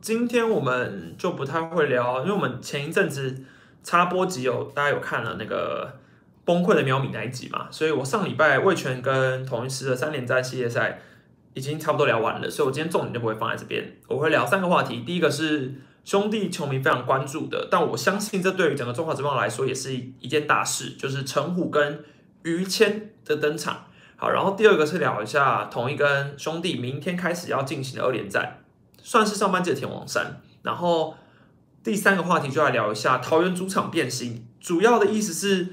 今天我们就不太会聊，因为我们前一阵子插播集有大家有看了那个崩溃的喵米那一集嘛，所以我上礼拜魏权跟同一师的三连战系列赛已经差不多聊完了，所以我今天重点就不会放在这边，我会聊三个话题，第一个是兄弟球迷非常关注的，但我相信这对于整个中华职棒来说也是一件大事，就是陈虎跟于谦的登场。好，然后第二个是聊一下统一跟兄弟明天开始要进行的二连战，算是上半季的天王山。然后第三个话题就来聊一下桃园主场变心，主要的意思是，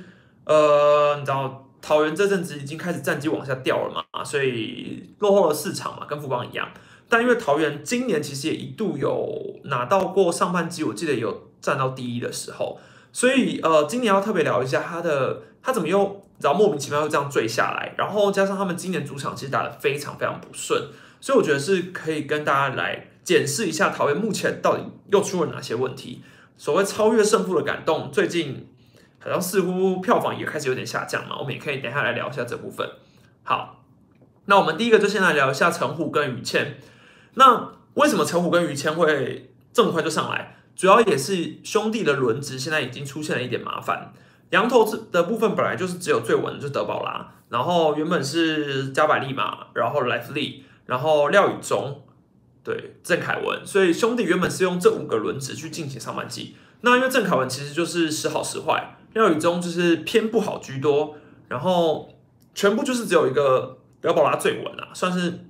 呃，你知道桃园这阵子已经开始战绩往下掉了嘛，所以落后了四场嘛，跟富邦一样。但因为桃园今年其实也一度有拿到过上半季，我记得有站到第一的时候，所以呃，今年要特别聊一下他的他怎么又。然后莫名其妙又这样坠下来，然后加上他们今年主场其实打得非常非常不顺，所以我觉得是可以跟大家来检视一下桃园目前到底又出了哪些问题。所谓超越胜负的感动，最近好像似乎票房也开始有点下降嘛，我们也可以等下来聊一下这部分。好，那我们第一个就先来聊一下陈虎跟于谦。那为什么陈虎跟于谦会这么快就上来？主要也是兄弟的轮值现在已经出现了一点麻烦。羊头的部分本来就是只有最稳的，就是德保拉，然后原本是加百利嘛，然后莱弗利，然后廖宇中，对郑凯文，所以兄弟原本是用这五个轮值去进行上半季。那因为郑凯文其实就是时好时坏，廖宇中就是偏不好居多，然后全部就是只有一个德保拉最稳啊，算是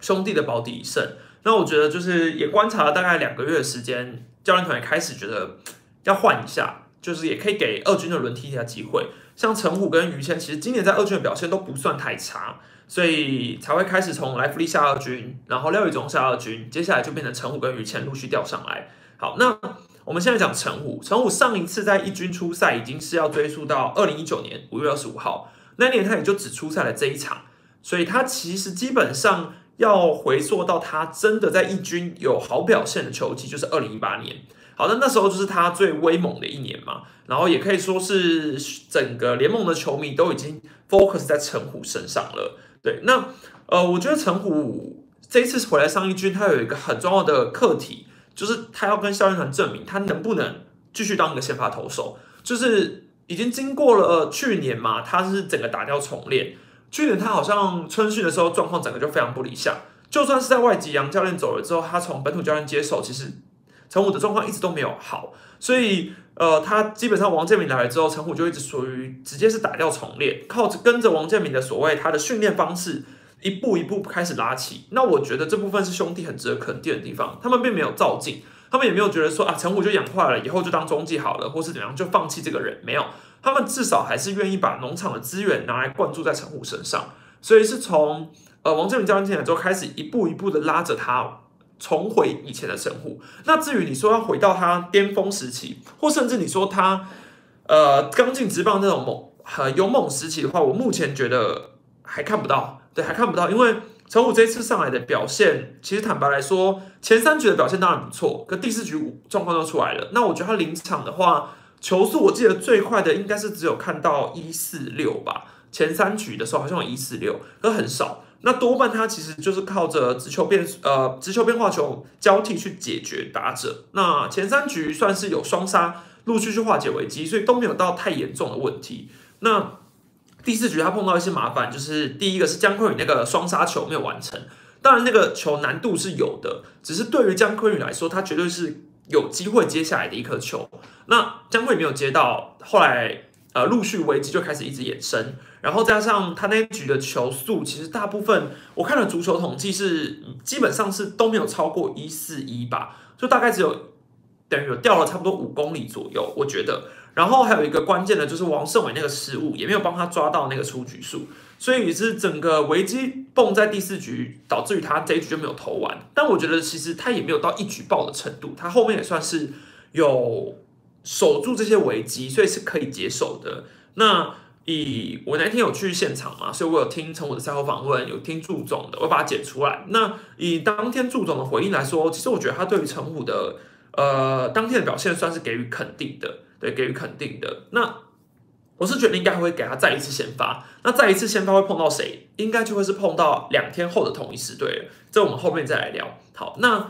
兄弟的保底胜。那我觉得就是也观察了大概两个月的时间，教练团也开始觉得要换一下。就是也可以给二军的轮替一下机会，像陈虎跟于谦，其实今年在二军的表现都不算太差，所以才会开始从莱弗利下二军，然后廖宇中下二军，接下来就变成陈虎跟于谦陆续调上来。好，那我们现在讲陈虎，陈虎上一次在一军出赛已经是要追溯到二零一九年五月二十五号，那年他也就只出赛了这一场，所以他其实基本上要回溯到他真的在一军有好表现的球季，就是二零一八年。好的，那时候就是他最威猛的一年嘛，然后也可以说是整个联盟的球迷都已经 focus 在陈虎身上了。对，那呃，我觉得陈虎这一次回来上一军，他有一个很重要的课题，就是他要跟校练团证明他能不能继续当一个先发投手。就是已经经过了去年嘛，他是整个打掉重练。去年他好像春训的时候状况整个就非常不理想，就算是在外籍杨教练走了之后，他从本土教练接手，其实。陈虎的状况一直都没有好，所以呃，他基本上王建民来了之后，陈虎就一直属于直接是打掉重练，靠着跟着王建民的所谓他的训练方式，一步一步开始拉起。那我觉得这部分是兄弟很值得肯定的地方，他们并没有照进，他们也没有觉得说啊，陈虎就养坏了，以后就当中继好了，或是怎样就放弃这个人，没有，他们至少还是愿意把农场的资源拿来灌注在陈虎身上，所以是从呃王建民教练进来之后，开始一步一步的拉着他。重回以前的神户。那至于你说要回到他巅峰时期，或甚至你说他呃刚进职棒那种猛很勇猛时期的话，我目前觉得还看不到，对，还看不到。因为陈虎这次上来的表现，其实坦白来说，前三局的表现当然不错，可第四局状况都出来了。那我觉得他临场的话，球速我记得最快的应该是只有看到一四六吧。前三局的时候好像有一四六，可很少。那多半他其实就是靠着直球变呃直球变化球交替去解决打者。那前三局算是有双杀，陆续去化解危机，所以都没有到太严重的问题。那第四局他碰到一些麻烦，就是第一个是姜昆宇那个双杀球没有完成，当然那个球难度是有的，只是对于姜昆宇来说，他绝对是有机会接下来的一颗球。那姜昆宇没有接到，后来。呃，陆续危机就开始一直衍生，然后加上他那一局的球速，其实大部分我看了足球统计是基本上是都没有超过一四一吧，就大概只有等于有掉了差不多五公里左右，我觉得。然后还有一个关键的就是王胜伟那个失误也没有帮他抓到那个出局数，所以是整个危机蹦在第四局，导致于他这一局就没有投完。但我觉得其实他也没有到一举报的程度，他后面也算是有。守住这些危机，所以是可以接受的。那以我那天有去现场嘛，所以我有听陈武的赛后访问，有听祝总的，我把它剪出来。那以当天祝总的回应来说，其实我觉得他对于陈武的呃当天的表现算是给予肯定的，对，给予肯定的。那我是觉得应该会给他再一次先发。那再一次先发会碰到谁？应该就会是碰到两天后的同一时队了。这我们后面再来聊。好，那。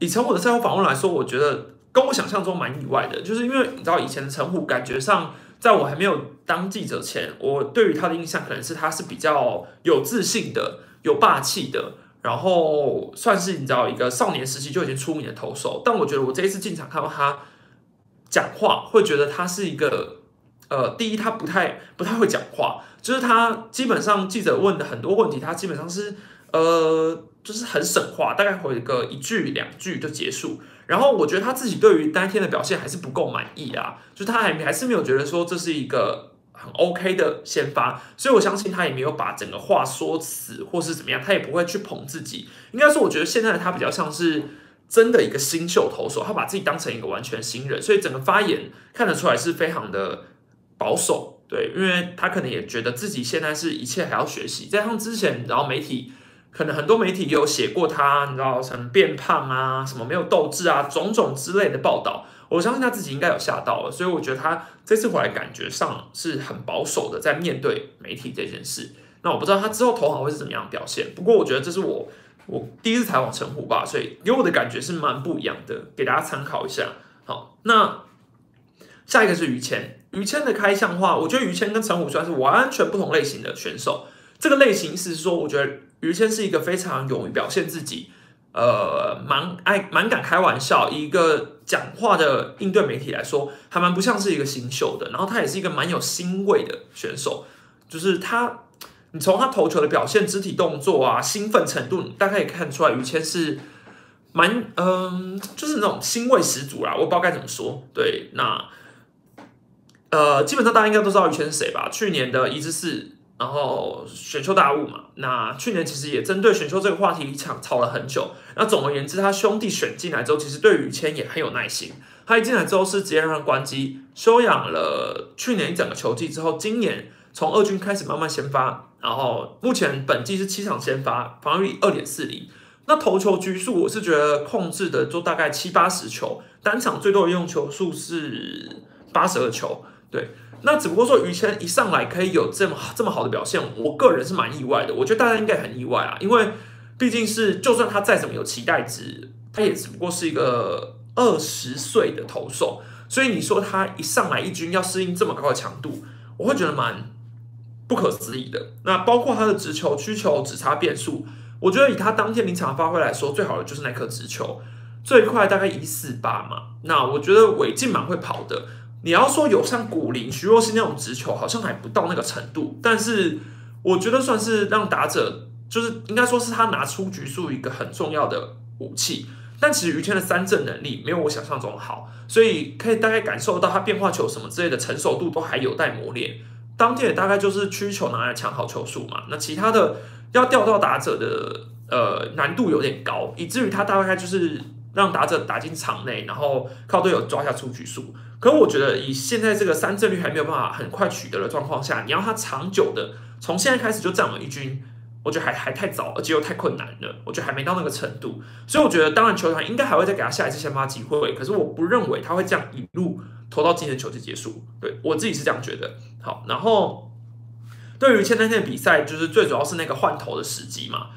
以陈虎的赛后访问来说，我觉得跟我想象中蛮意外的，就是因为你知道以前的陈虎感觉上，在我还没有当记者前，我对于他的印象可能是他是比较有自信的、有霸气的，然后算是你知道一个少年时期就已经出名的投手。但我觉得我这一次进场看到他讲话，会觉得他是一个呃，第一他不太不太会讲话，就是他基本上记者问的很多问题，他基本上是呃。就是很省话，大概回个一句两句就结束。然后我觉得他自己对于当天的表现还是不够满意啊，就他还还是没有觉得说这是一个很 OK 的先发，所以我相信他也没有把整个话说死或是怎么样，他也不会去捧自己。应该说，我觉得现在的他比较像是真的一个新秀投手，他把自己当成一个完全新人，所以整个发言看得出来是非常的保守。对，因为他可能也觉得自己现在是一切还要学习，在他之前，然后媒体。可能很多媒体有写过他，你知道什么变胖啊，什么没有斗志啊，种种之类的报道。我相信他自己应该有吓到了，所以我觉得他这次回来感觉上是很保守的，在面对媒体这件事。那我不知道他之后投好会是怎么样表现。不过我觉得这是我我第一次采访陈虎吧，所以给我的感觉是蛮不一样的，给大家参考一下。好，那下一个是于谦，于谦的开项话，我觉得于谦跟陈虎算是完全不同类型的选手。这个类型是说，我觉得。于谦是一个非常勇于表现自己，呃，蛮爱蛮敢开玩笑，一个讲话的应对媒体来说，还蛮不像是一个新秀的。然后他也是一个蛮有欣慰的选手，就是他，你从他投球的表现、肢体动作啊、兴奋程度，大概也看出来，于谦是蛮嗯，就是那种欣慰十足啦。我不知道该怎么说。对，那呃，基本上大家应该都知道于谦是谁吧？去年的一至四。然后选秀大雾嘛，那去年其实也针对选秀这个话题吵吵了很久。那总而言之，他兄弟选进来之后，其实对于谦也很有耐心。他一进来之后是直接让他关机休养了去年一整个球季之后，今年从二军开始慢慢先发，然后目前本季是七场先发，防御率二点四零。那投球局数我是觉得控制的就大概七八十球，单场最多的用球数是八十二球，对。那只不过说于谦一上来可以有这么这么好的表现，我个人是蛮意外的。我觉得大家应该很意外啊，因为毕竟是就算他再怎么有期待值，他也只不过是一个二十岁的投手，所以你说他一上来一军要适应这么高的强度，我会觉得蛮不可思议的。那包括他的直球、曲球、只差变速，我觉得以他当天临场发挥来说，最好的就是那颗直球，最快大概一四八嘛。那我觉得韦进蛮会跑的。你要说有像古林、徐若曦那种直球，好像还不到那个程度，但是我觉得算是让打者，就是应该说是他拿出局数一个很重要的武器。但其实于谦的三振能力没有我想象中好，所以可以大概感受到他变化球什么之类的成熟度都还有待磨练。当天也大概就是曲球拿来抢好球数嘛，那其他的要调到打者的呃难度有点高，以至于他大概就是让打者打进场内，然后靠队友抓下出局数。可我觉得，以现在这个三振率还没有办法很快取得的状况下，你要他长久的从现在开始就站稳一军，我觉得还还太早，而且又太困难了。我觉得还没到那个程度，所以我觉得，当然球团应该还会再给他下一次先发机会。可是我不认为他会这样一路投到今年球季结束。对我自己是这样觉得。好，然后对于前三天的比赛，就是最主要是那个换头的时机嘛。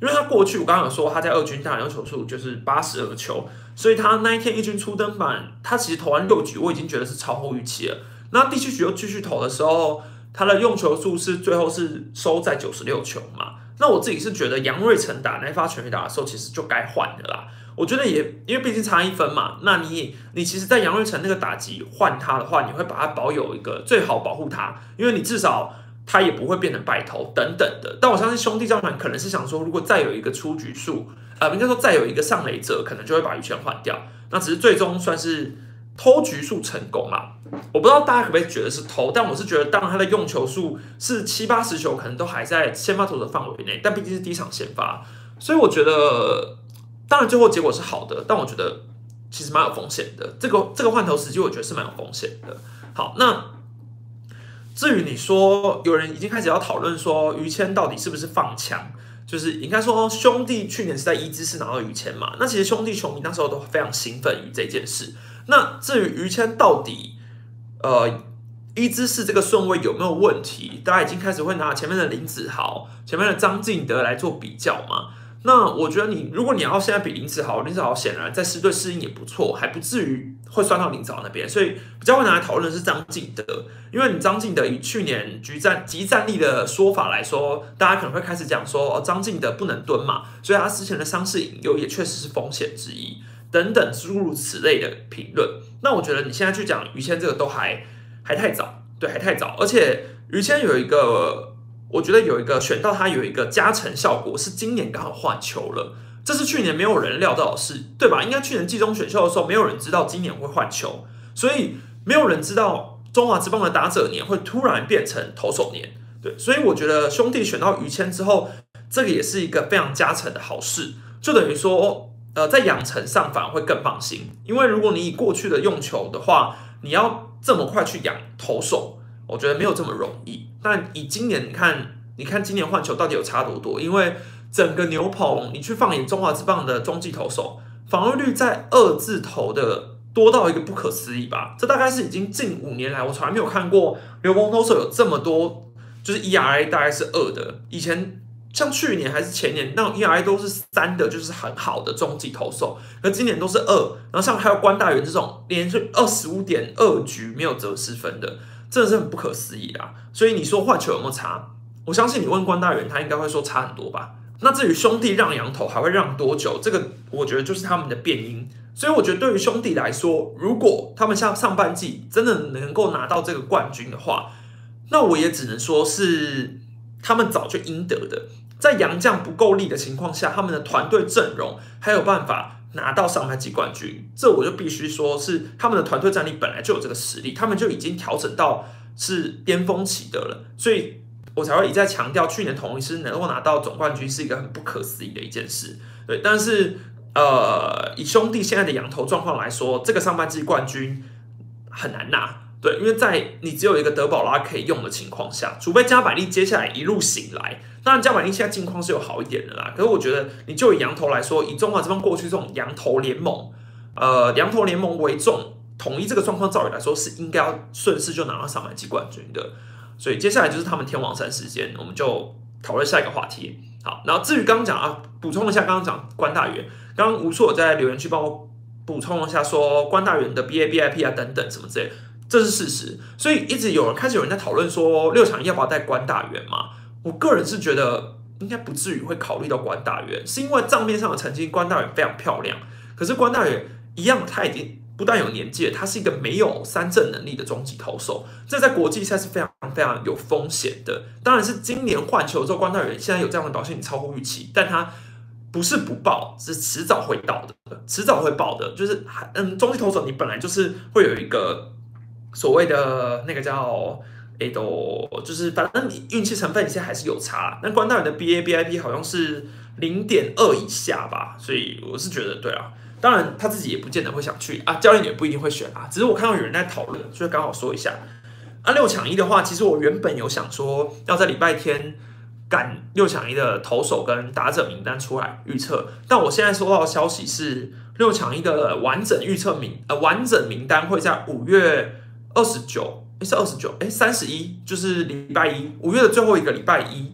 因为他过去我刚刚有说他在二军大量球数就是八十二球，所以他那一天一军出登板，他其实投完六局，我已经觉得是超乎预期了。那第七局又继续投的时候，他的用球数是最后是收在九十六球嘛？那我自己是觉得杨瑞成打那发全垒打的时候，其实就该换的啦。我觉得也因为毕竟差一分嘛，那你你其实，在杨瑞成那个打击换他的话，你会把他保有一个最好保护他，因为你至少。他也不会变成败头等等的，但我相信兄弟教团可能是想说，如果再有一个出局数，呃，应该说再有一个上垒者，可能就会把于谦换掉。那只是最终算是偷局数成功了。我不知道大家可不可以觉得是偷，但我是觉得，当然他的用球数是七八十球，可能都还在先发投的范围内，但毕竟是第一场先发，所以我觉得，当然最后结果是好的，但我觉得其实蛮有风险的。这个这个换头时机，我觉得是蛮有风险的。好，那。至于你说有人已经开始要讨论说于谦到底是不是放枪，就是应该说兄弟去年是在一支是拿到于谦嘛？那其实兄弟球迷那时候都非常兴奋于这件事。那至于于谦到底呃一支是这个顺位有没有问题，大家已经开始会拿前面的林子豪、前面的张敬德来做比较嘛？那我觉得你如果你要现在比林子豪，林子豪显然在四队适应也不错，还不至于会算到林子豪那边，所以比较会拿来讨论是张敬德，因为你张敬德以去年局战集战力的说法来说，大家可能会开始讲说哦张敬德不能蹲嘛，所以他之前的伤势引诱也确实是风险之一，等等诸如此类的评论。那我觉得你现在去讲于谦这个都还还太早，对，还太早，而且于谦有一个。我觉得有一个选到他有一个加成效果，是今年刚好换球了，这是去年没有人料到的事，对吧？应该去年季中选秀的时候，没有人知道今年会换球，所以没有人知道中华职棒的打者年会突然变成投手年，对，所以我觉得兄弟选到于谦之后，这个也是一个非常加成的好事，就等于说，呃，在养成上反而会更放心，因为如果你以过去的用球的话，你要这么快去养投手。我觉得没有这么容易，但以今年你看，你看今年换球到底有差多多？因为整个牛棚，你去放眼中华之棒的中继投手，防御率在二字头的多到一个不可思议吧？这大概是已经近五年来我从来没有看过牛棚投手有这么多，就是 ERA 大概是二的。以前像去年还是前年，那 ERA 都是三的，就是很好的中继投手，而今年都是二。然后像还有关大元这种连续二十五点二局没有折失分的。真的是很不可思议啊！所以你说换球有没有差？我相信你问关大元，他应该会说差很多吧。那至于兄弟让羊头还会让多久？这个我觉得就是他们的变音。所以我觉得对于兄弟来说，如果他们像上半季真的能够拿到这个冠军的话，那我也只能说是他们早就应得的。在杨将不够力的情况下，他们的团队阵容还有办法。拿到上半季冠军，这我就必须说是他们的团队战力本来就有这个实力，他们就已经调整到是巅峰期的了，所以我才会一再强调，去年同一师能够拿到总冠军是一个很不可思议的一件事。对，但是呃，以兄弟现在的羊头状况来说，这个上半季冠军很难拿。对，因为在你只有一个德保拉可以用的情况下，除非加百利接下来一路醒来，当然加百利现在境况是有好一点的啦。可是我觉得，你就以羊头来说，以中华这方过去这种羊头联盟，呃，羊头联盟为重，统一这个状况，照理来说是应该要顺势就拿到上半季冠军的。所以接下来就是他们天王山时间，我们就讨论下一个话题。好，然后至于刚刚讲啊，补充一下，刚刚讲关大元，刚刚吴硕在留言区帮我补充一下，说关大元的 B A B I P 啊等等什么之类。这是事实，所以一直有人开始有人在讨论说六场要不要带关大元嘛？我个人是觉得应该不至于会考虑到关大元，是因为账面上的成绩关大元非常漂亮，可是关大元一样他已经不但有年纪，他是一个没有三振能力的终极投手，这在国际赛是非常非常有风险的。当然是今年换球之后，关大元现在有这样的表现超乎预期，但他不是不爆，是迟早会到的，迟早会爆的。就是嗯，中级投手你本来就是会有一个。所谓的那个叫 A 都，就是反正你运气成分现在还是有差。那关大元的 B A B I P 好像是零点二以下吧，所以我是觉得对啊。当然他自己也不见得会想去啊，教练也不一定会选啊。只是我看到有人在讨论，所以刚好说一下。啊，六抢一的话，其实我原本有想说要在礼拜天赶六抢一的投手跟打者名单出来预测，但我现在收到的消息是六抢一的完整预测名呃完整名单会在五月。二十九，哎是二十九，哎三十一，就是礼拜一，五月的最后一个礼拜一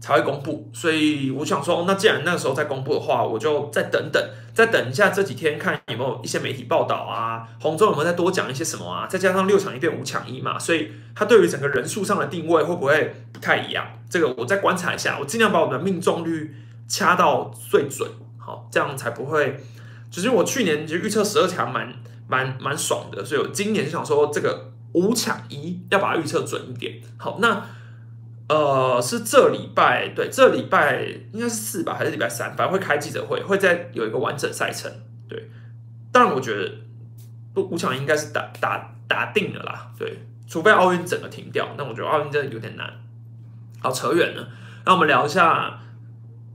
才会公布，所以我想说，那既然那个时候再公布的话，我就再等等，再等一下这几天看有没有一些媒体报道啊，红中有没有再多讲一些什么啊，再加上六强一变五强一嘛，所以他对于整个人数上的定位会不会不太一样？这个我再观察一下，我尽量把我的命中率掐到最准，好，这样才不会，只是我去年就预测十二强蛮。蛮蛮爽的，所以我今年就想说这个五抢一要把它预测准一点。好，那呃是这礼拜对，这礼拜应该是四吧，还是礼拜三？反正会开记者会，会再有一个完整赛程。对，当然我觉得不五抢应该是打打打定了啦。对，除非奥运整个停掉，那我觉得奥运真的有点难。好，扯远了，那我们聊一下。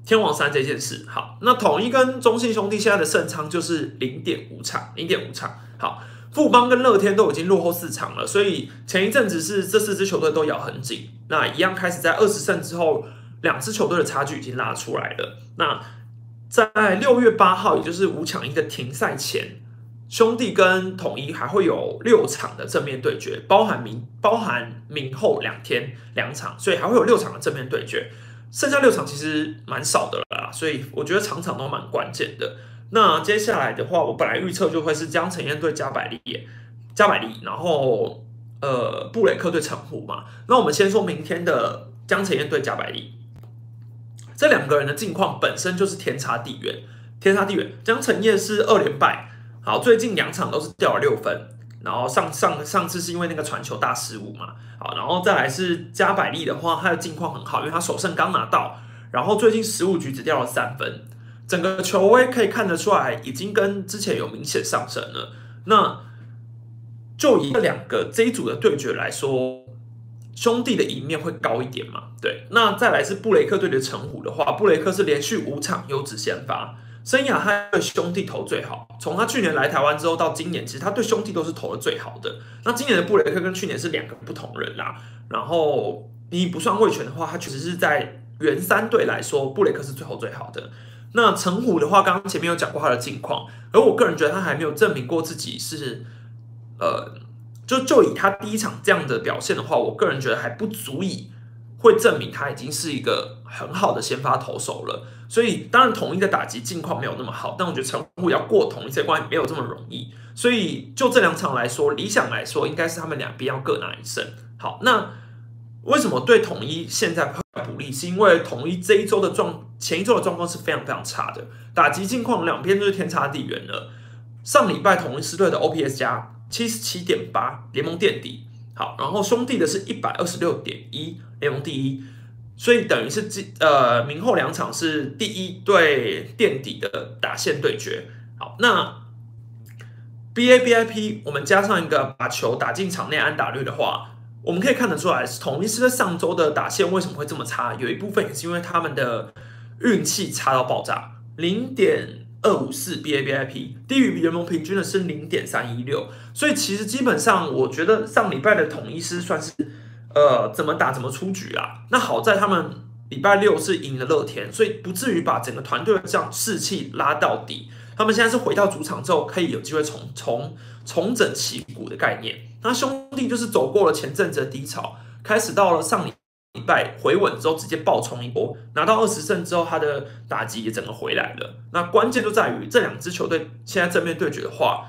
天王山这件事，好，那统一跟中信兄弟现在的胜仓就是零点五场，零点五场。好，富邦跟乐天都已经落后四场了，所以前一阵子是这四支球队都咬很紧，那一样开始在二十胜之后，两支球队的差距已经拉出来了。那在六月八号，也就是五抢一的停赛前，兄弟跟统一还会有六场的正面对决，包含明包含明后两天两场，所以还会有六场的正面对决。剩下六场其实蛮少的了啦，所以我觉得场场都蛮关键的。那接下来的话，我本来预测就会是江晨燕对加百利，加百利，然后呃布雷克对陈虎嘛。那我们先说明天的江晨燕对加百利，这两个人的境况本身就是天差地远，天差地远。江晨燕是二连败，好，最近两场都是掉了六分。然后上上上次是因为那个传球大失误嘛，好，然后再来是加百利的话，他的境况很好，因为他首胜刚拿到，然后最近十五局只掉了三分，整个球威可以看得出来，已经跟之前有明显上升了。那就以这两个这一组的对决来说，兄弟的赢面会高一点嘛？对，那再来是布雷克队的陈虎的话，布雷克是连续五场优质先发。生涯他对兄弟投最好，从他去年来台湾之后到今年，其实他对兄弟都是投的最好的。那今年的布雷克跟去年是两个不同人啦。然后你不算卫权的话，他确实是在原三队来说，布雷克是最后最好的。那陈虎的话，刚刚前面有讲过他的近况，而我个人觉得他还没有证明过自己是，呃，就就以他第一场这样的表现的话，我个人觉得还不足以。会证明他已经是一个很好的先发投手了，所以当然统一的打击境况没有那么好，但我觉得陈虎要过统一这关没有这么容易，所以就这两场来说，理想来说应该是他们两边要各拿一胜。好，那为什么对统一现在不利？是因为统一这一周的状前一周的状况是非常非常差的，打击境况两边都是天差地远了。上礼拜统一狮队的 OPS 加七十七点八，联盟垫底。好，然后兄弟的是一百二十六点一，联盟第一，所以等于是这呃明后两场是第一对垫底的打线对决。好，那 B A B I P 我们加上一个把球打进场内安打率的话，我们可以看得出来，统一是在上周的打线为什么会这么差？有一部分也是因为他们的运气差到爆炸，零点。二五四 B A B I P 低于联盟平均的是零点三一六，所以其实基本上我觉得上礼拜的统一师算是呃怎么打怎么出局啊。那好在他们礼拜六是赢了乐天，所以不至于把整个团队的这样士气拉到底。他们现在是回到主场之后可以有机会重重重整旗鼓的概念。那兄弟就是走过了前阵子的低潮，开始到了上礼。礼拜回稳之后，直接爆冲一波，拿到二十胜之后，他的打击也整个回来了。那关键就在于这两支球队现在正面对决的话，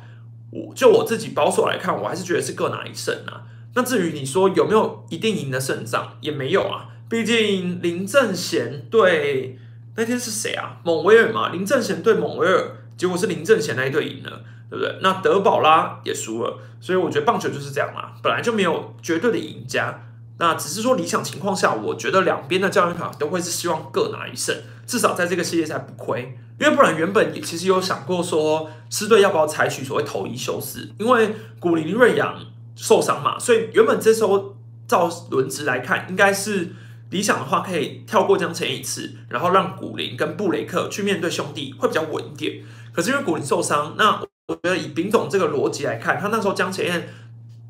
我就我自己保守来看，我还是觉得是各拿一胜啊。那至于你说有没有一定赢的胜仗，也没有啊。毕竟林正贤对那天是谁啊？蒙威尔嘛。林正贤对蒙威尔，结果是林正贤那一队赢了，对不对？那德保拉也输了，所以我觉得棒球就是这样嘛，本来就没有绝对的赢家。那只是说理想情况下，我觉得两边的教练团都会是希望各拿一胜，至少在这个系列赛不亏。因为不然原本也其实有想过说，狮队要不要采取所谓投一休四，因为古林瑞阳受伤嘛，所以原本这时候照轮值来看，应该是理想的话可以跳过江前一次，然后让古林跟布雷克去面对兄弟会比较稳一点。可是因为古林受伤，那我觉得以丙总这个逻辑来看，他那时候江前。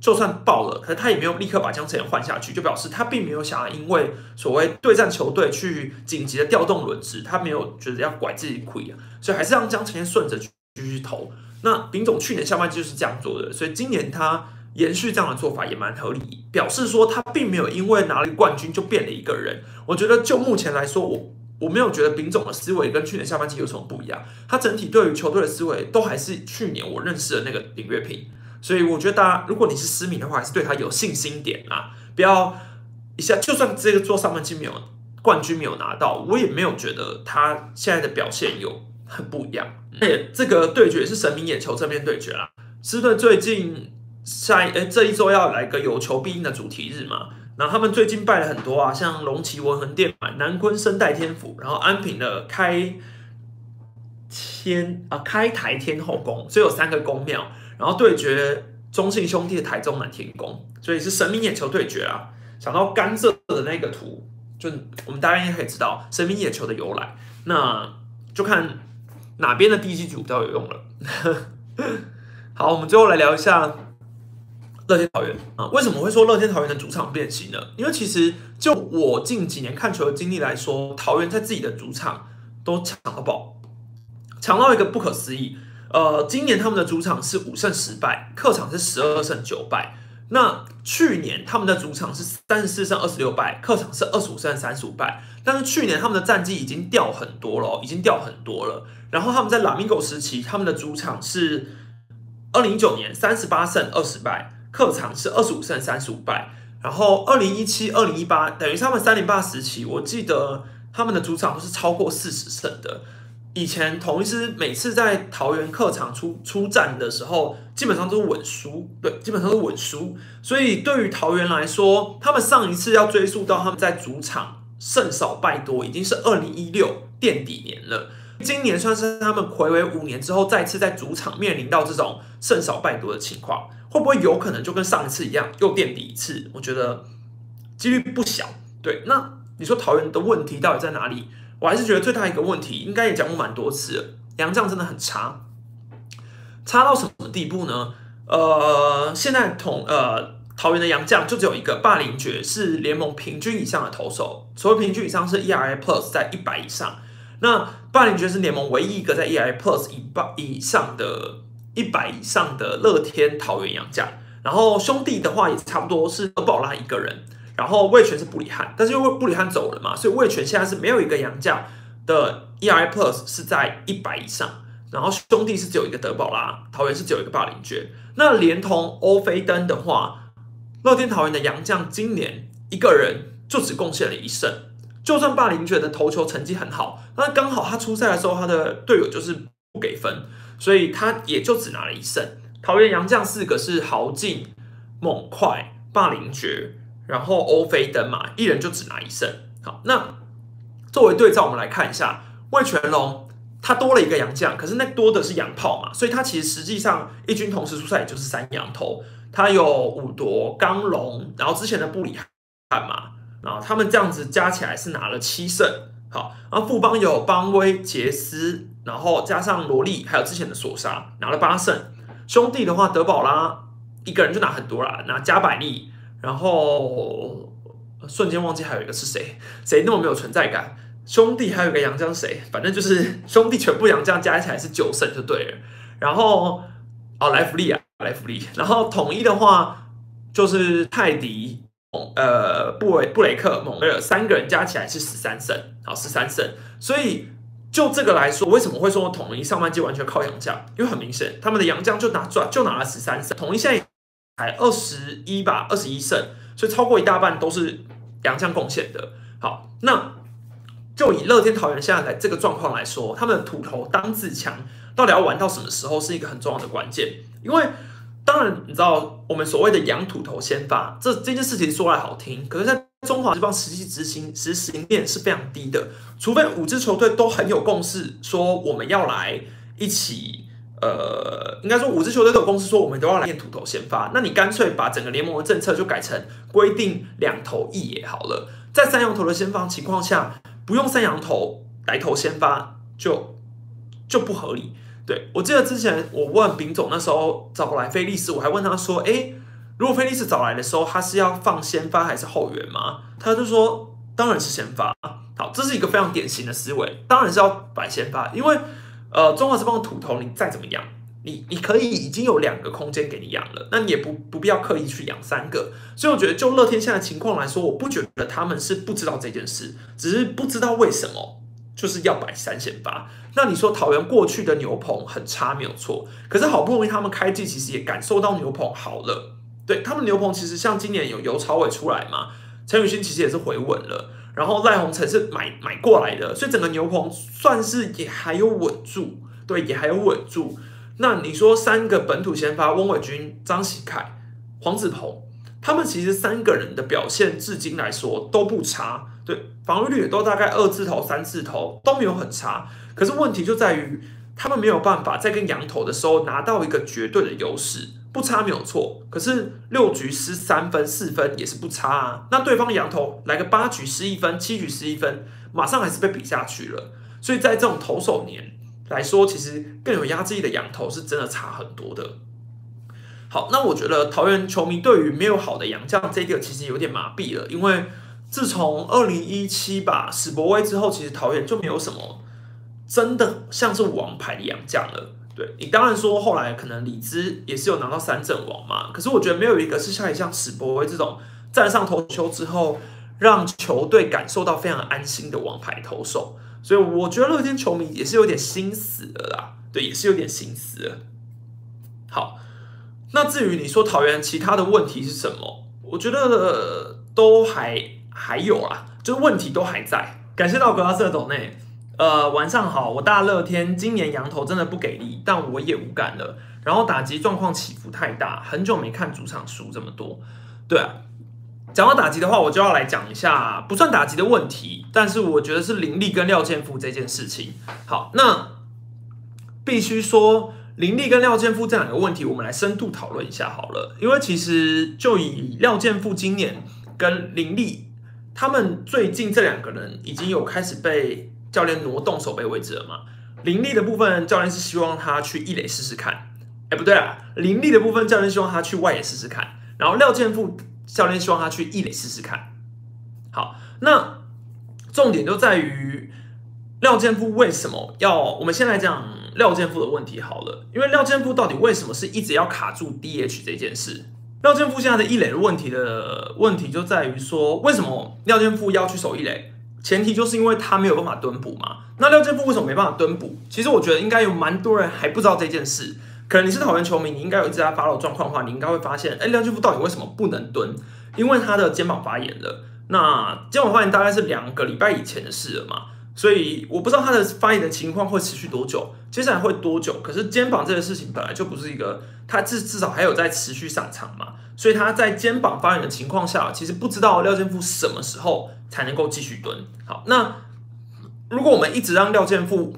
就算爆了，可是他也没有立刻把江晨燕换下去，就表示他并没有想要因为所谓对战球队去紧急的调动轮值，他没有觉得要拐自己亏啊，所以还是让江晨燕顺着继续投。那丙总去年下半季就是这样做的，所以今年他延续这样的做法也蛮合理，表示说他并没有因为拿了冠军就变了一个人。我觉得就目前来说，我我没有觉得丙总的思维跟去年下半季有什么不一样，他整体对于球队的思维都还是去年我认识的那个林月平。所以我觉得大家，如果你是失明的话，还是对他有信心点啊！不要一下，就算这个做上半季没有冠军没有拿到，我也没有觉得他现在的表现有很不一样。且这个对决是神明眼球这边对决啦。狮队最近下哎这一周要来个有求必应的主题日嘛？然后他们最近拜了很多啊，像龙旗文恒殿嘛，南昆生代天府，然后安平的开天啊开台天后宫，所以有三个宫庙。然后对决中信兄弟的台中南天宫，所以是神明眼球对决啊！想到甘蔗的那个图，就我们大家应该可以知道神明眼球的由来。那就看哪边的地基组比较有用了。好，我们最后来聊一下乐天桃园啊。为什么会说乐天桃园的主场变形呢？因为其实就我近几年看球的经历来说，桃园在自己的主场都抢到爆，抢到一个不可思议。呃，今年他们的主场是五胜十败，客场是十二胜九败。那去年他们的主场是三十四胜二十六败，客场是二十五胜三十五败。但是去年他们的战绩已经掉很多了，已经掉很多了。然后他们在拉米狗时期，他们的主场是二零一九年三十八胜二十败，客场是二十五胜三十五败。然后二零一七、二零一八，等于他们三零八时期，我记得他们的主场都是超过四十胜的。以前同一师每次在桃园客场出出战的时候，基本上都是稳输，对，基本上都是稳输。所以对于桃园来说，他们上一次要追溯到他们在主场胜少败多，已经是二零一六垫底年了。今年算是他们回违五年之后，再次在主场面临到这种胜少败多的情况，会不会有可能就跟上一次一样又垫底一次？我觉得几率不小。对，那你说桃园的问题到底在哪里？我还是觉得最大一个问题，应该也讲过蛮多次，杨将真的很差，差到什么地步呢？呃，现在同呃桃园的杨将就只有一个霸凌爵，是联盟平均以上的投手，所谓平均以上是 ERA Plus 在一百以上。那霸凌爵是联盟唯一一个在 ERA Plus 以八以上的一百以上的乐天桃园杨将。然后兄弟的话也差不多是德保拉一个人。然后魏权是布里汉，但是因为布里汉走了嘛，所以魏权现在是没有一个洋将的 ERA Plus 是在一百以上。然后兄弟是只有一个德保拉，桃园是只有一个霸凌爵。那连同欧菲登的话，乐天桃园的洋将今年一个人就只贡献了一胜。就算霸凌爵的投球成绩很好，那刚好他出赛的时候他的队友就是不给分，所以他也就只拿了一胜。桃园洋将四个是豪进、猛快、霸凌爵。然后欧菲登嘛，一人就只拿一胜。好，那作为对照，我们来看一下魏全龙，他多了一个洋将，可是那多的是洋炮嘛，所以他其实实际上一军同时出赛也就是三洋头。他有五夺、刚龙，然后之前的布里汉嘛，然后他们这样子加起来是拿了七胜。好，然后富邦有邦威、杰斯，然后加上罗莉，还有之前的索沙，拿了八胜。兄弟的话，德保拉一个人就拿很多啦，拿加百利。然后瞬间忘记还有一个是谁，谁那么没有存在感？兄弟还有个杨将谁？反正就是 兄弟全部杨将加起来是九胜就对了。然后哦莱弗利啊莱弗利，然后统一的话就是泰迪、呃布维布雷克、蒙尔三个人加起来是十三胜，好十三胜。所以就这个来说，为什么会说统一上半季完全靠杨将？因为很明显他们的杨将就拿赚就拿了十三胜，统一现在。才二十一吧，二十一胜，所以超过一大半都是杨将贡献的。好，那就以乐天桃园现在来这个状况来说，他们的土头当自强，到底要玩到什么时候是一个很重要的关键。因为当然你知道，我们所谓的养土头先发，这这件事情说来好听，可是在中华之邦实际执行实行面是非常低的。除非五支球队都很有共识，说我们要来一起。呃，应该说五支球队都有公司说我们都要来练土头先发，那你干脆把整个联盟的政策就改成规定两投一也好了，在三羊头的先发情况下，不用三羊头来投先发就就不合理。对我记得之前我问丙总那时候找来菲利斯，我还问他说，哎，如果菲利斯找来的时候，他是要放先发还是后援吗？他就说当然是先发。好，这是一个非常典型的思维，当然是要摆先发，因为。呃，中华之邦的土头，你再怎么养，你你可以已经有两个空间给你养了，那你也不不必要刻意去养三个。所以我觉得，就乐天现在情况来说，我不觉得他们是不知道这件事，只是不知道为什么就是要摆三线八。那你说桃园过去的牛棚很差没有错，可是好不容易他们开季，其实也感受到牛棚好了。对他们牛棚其实像今年有尤朝伟出来嘛，陈宇勋其实也是回稳了。然后赖鸿成是买买过来的，所以整个牛棚算是也还有稳住，对，也还有稳住。那你说三个本土先发，翁伟军、张喜凯、黄子鹏，他们其实三个人的表现至今来说都不差，对，防御率也都大概二字头、三字头都没有很差。可是问题就在于，他们没有办法在跟羊头的时候拿到一个绝对的优势。不差没有错，可是六局失三分四分也是不差啊。那对方羊头来个八局失一分，七局失一分，马上还是被比下去了。所以在这种投手年来说，其实更有压制力的羊头是真的差很多的。好，那我觉得桃园球迷对于没有好的洋将这个其实有点麻痹了，因为自从二零一七吧史博威之后，其实桃园就没有什么真的像是王牌的洋将了。对你当然说后来可能李兹也是有拿到三阵王嘛，可是我觉得没有一个是像像史博威这种站上投球之后让球队感受到非常安心的王牌投手，所以我觉得乐天球迷也是有点心死了啦，对，也是有点心死了。好，那至于你说桃园其他的问题是什么，我觉得都还还有啊，就是问题都还在。感谢到格拉瑟董内。呃，晚上好，我大乐天今年羊头真的不给力，但我也无感了。然后打击状况起伏太大，很久没看主场输这么多。对啊，讲到打击的话，我就要来讲一下不算打击的问题，但是我觉得是林立跟廖健富这件事情。好，那必须说林立跟廖健富这两个问题，我们来深度讨论一下好了。因为其实就以廖健富今年跟林立，他们最近这两个人已经有开始被。教练挪动守备位置了嘛？林立的部分，教练是希望他去一垒试试看。哎，不对啊，林立的部分，教练希望他去外野试试看。然后廖健富教练希望他去一垒试试看。好，那重点就在于廖健富为什么要？我们先来讲廖健富的问题好了。因为廖健富到底为什么是一直要卡住 DH 这件事？廖健富现在的一垒的问题的问题就在于说，为什么廖健富要去守一垒？前提就是因为他没有办法蹲补嘛。那廖健富为什么没办法蹲补？其实我觉得应该有蛮多人还不知道这件事。可能你是讨厌球迷，你应该有一直在 follow 状况的话，你应该会发现，哎，廖健富到底为什么不能蹲？因为他的肩膀发炎了。那肩膀发炎大概是两个礼拜以前的事了嘛。所以我不知道他的发炎的情况会持续多久，接下来会多久？可是肩膀这个事情本来就不是一个，他至至少还有在持续上场嘛。所以他在肩膀发炎的情况下，其实不知道廖建富什么时候。才能够继续蹲好。那如果我们一直让廖建富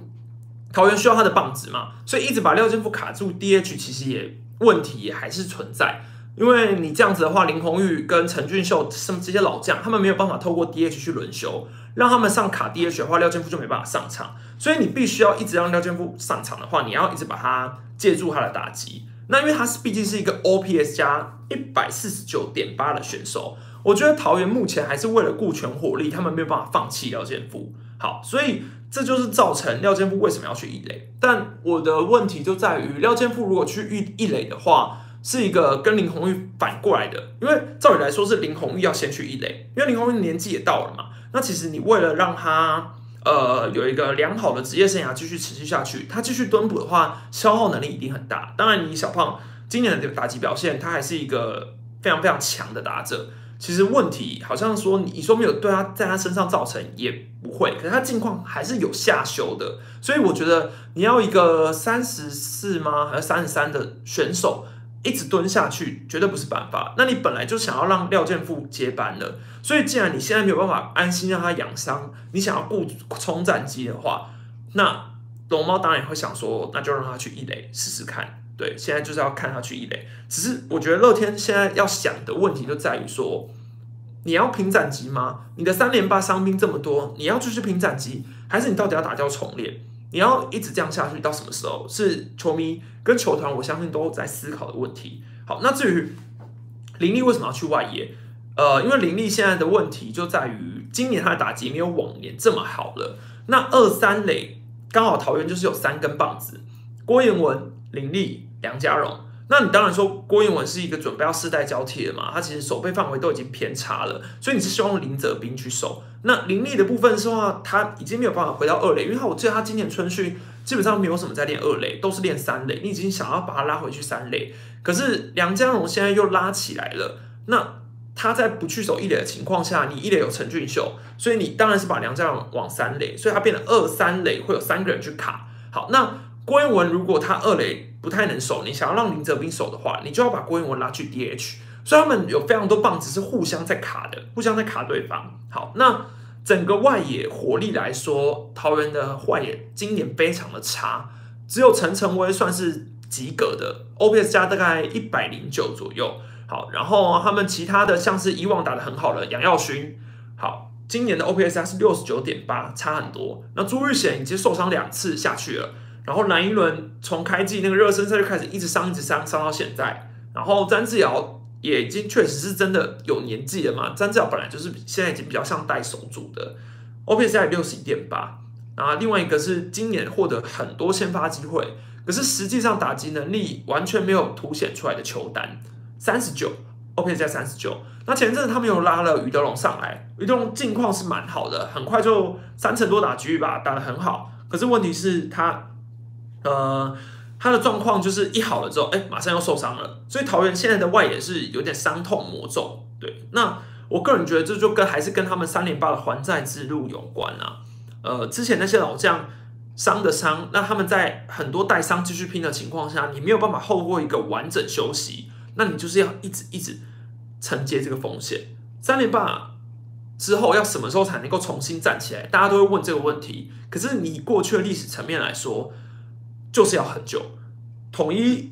桃园需要他的棒子嘛，所以一直把廖建富卡住 DH，其实也问题也还是存在。因为你这样子的话，林红玉跟陈俊秀什么这些老将，他们没有办法透过 DH 去轮休，让他们上卡 DH 的话，廖健富就没办法上场。所以你必须要一直让廖健富上场的话，你要一直把他借助他的打击。那因为他是毕竟是一个 OPS 加一百四十九点八的选手。我觉得桃园目前还是为了顾全火力，他们没有办法放弃廖健富。好，所以这就是造成廖健富为什么要去一垒。但我的问题就在于，廖健富如果去一一垒的话，是一个跟林红玉反过来的。因为照理来说是林红玉要先去一垒，因为林红玉年纪也到了嘛。那其实你为了让他呃有一个良好的职业生涯继续持续下去，他继续蹲补的话，消耗能力一定很大。当然，你小胖今年的打击表现，他还是一个非常非常强的打者。其实问题好像说你说没有对他在他身上造成也不会，可是他近况还是有下修的，所以我觉得你要一个三十四吗还是三十三的选手一直蹲下去绝对不是办法。那你本来就想要让廖健富接班了，所以既然你现在没有办法安心让他养伤，你想要顾冲战机的话，那龙猫当然也会想说，那就让他去一垒试试看。对，现在就是要看他去一垒。只是我觉得乐天现在要想的问题就在于说，你要拼战机吗？你的三连霸伤兵这么多，你要继续拼战机，还是你到底要打掉重练？你要一直这样下去到什么时候？是球迷跟球团，我相信都在思考的问题。好，那至于林立为什么要去外野？呃，因为林立现在的问题就在于今年他的打击没有往年这么好了。那二三垒刚好桃园就是有三根棒子，郭彦文、林立。梁家荣，那你当然说郭彦文是一个准备要世代交替的嘛，他其实守备范围都已经偏差了，所以你是希望林泽斌去守。那林立的部分是话，他已经没有办法回到二垒，因为他我记得他今年春训基本上没有什么在练二垒，都是练三垒。你已经想要把他拉回去三垒，可是梁家荣现在又拉起来了，那他在不去守一垒的情况下，你一垒有陈俊秀，所以你当然是把梁家荣往三垒，所以他变成二三垒会有三个人去卡。好，那郭彦文如果他二垒。不太能守，你想要让林泽斌守的话，你就要把郭彦文拉去 DH，所以他们有非常多棒子是互相在卡的，互相在卡对方。好，那整个外野火力来说，桃园的外野今年非常的差，只有陈晨威算是及格的，OPS 加大概一百零九左右。好，然后他们其他的像是以往打的很好的杨耀勋，好，今年的 OPS 加是六十九点八，差很多。那朱日贤已经受伤两次下去了。然后蓝一轮从开季那个热身赛就开始一直伤一直伤伤到现在，然后詹志尧也已经确实是真的有年纪了嘛，詹志尧本来就是现在已经比较像带手组的，OPS 在六十一点八，然后另外一个是今年获得很多先发机会，可是实际上打击能力完全没有凸显出来的球单，三十九，OPS 在三十九。那前阵子他们又拉了于德龙上来，于德龙近况是蛮好的，很快就三成多打局吧，打得很好。可是问题是，他呃他的状况就是一好了之后，哎，马上又受伤了。所以桃园现在的外野是有点伤痛魔咒。对，那我个人觉得这就跟还是跟他们三连霸的还债之路有关啊。呃，之前那些老将伤的伤，那他们在很多带伤继续拼的情况下，你没有办法后过一个完整休息，那你就是要一直一直承接这个风险。三连霸之后要什么时候才能够重新站起来？大家都会问这个问题。可是你过去的历史层面来说，就是要很久。统一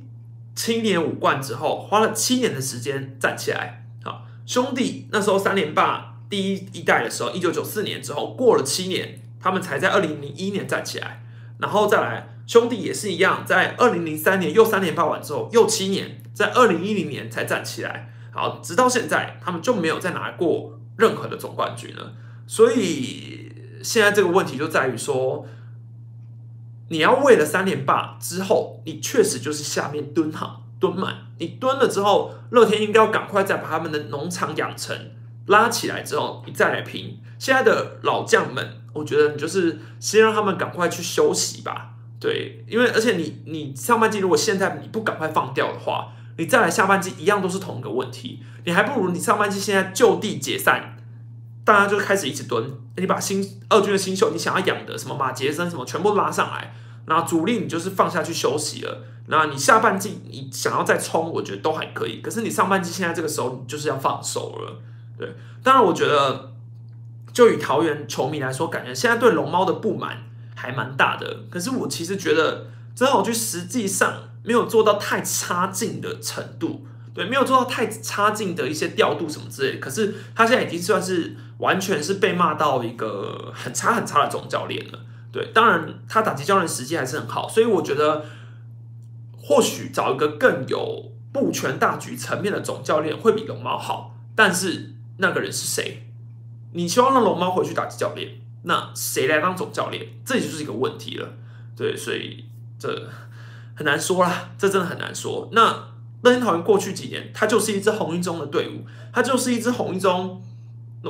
七年五冠之后，花了七年的时间站起来。好，兄弟那时候三连霸第一一代的时候，一九九四年之后过了七年。他们才在二零零一年站起来，然后再来兄弟也是一样，在二零零三年又三连霸完之后又七年，在二零一零年才站起来，好，直到现在他们就没有再拿过任何的总冠军了。所以现在这个问题就在于说，你要为了三连霸之后，你确实就是下面蹲好蹲满，你蹲了之后，乐天应该要赶快再把他们的农场养成拉起来之后，你再来拼。现在的老将们。我觉得你就是先让他们赶快去休息吧，对，因为而且你你上半季如果现在你不赶快放掉的话，你再来下半季一样都是同一个问题，你还不如你上半季现在就地解散，大家就开始一直蹲，你把新二军的新秀你想要养的什么马杰森什么全部拉上来，那主力你就是放下去休息了，那你下半季你想要再冲，我觉得都还可以，可是你上半季现在这个时候你就是要放手了，对，当然我觉得。就以桃园球迷来说，感觉现在对龙猫的不满还蛮大的。可是我其实觉得真好去实际上没有做到太差劲的程度，对，没有做到太差劲的一些调度什么之类。可是他现在已经算是完全是被骂到一个很差很差的总教练了。对，当然他打击教练实际还是很好，所以我觉得或许找一个更有布权大局层面的总教练会比龙猫好。但是那个人是谁？你希望让龙猫回去打击教练，那谁来当总教练？这就是一个问题了。对，所以这很难说啦，这真的很难说。那乐天桃园过去几年，它就是一支红一中的队伍，它就是一支红一中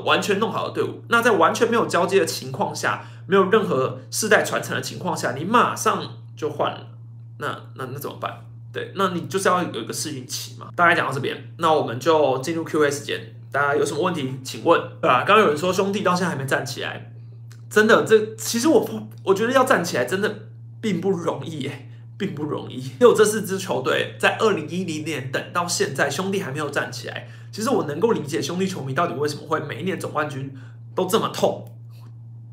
完全弄好的队伍。那在完全没有交接的情况下，没有任何世代传承的情况下，你马上就换了，那那那怎么办？对，那你就是要有一个适应期嘛。大概讲到这边，那我们就进入 Q&A 时间。大家有什么问题，请问，对吧？刚刚有人说兄弟到现在还没站起来，真的，这其实我我觉得要站起来真的并不容易耶，并不容易。因为这四支球队在二零一零年等到现在，兄弟还没有站起来。其实我能够理解兄弟球迷到底为什么会每一年总冠军都这么痛，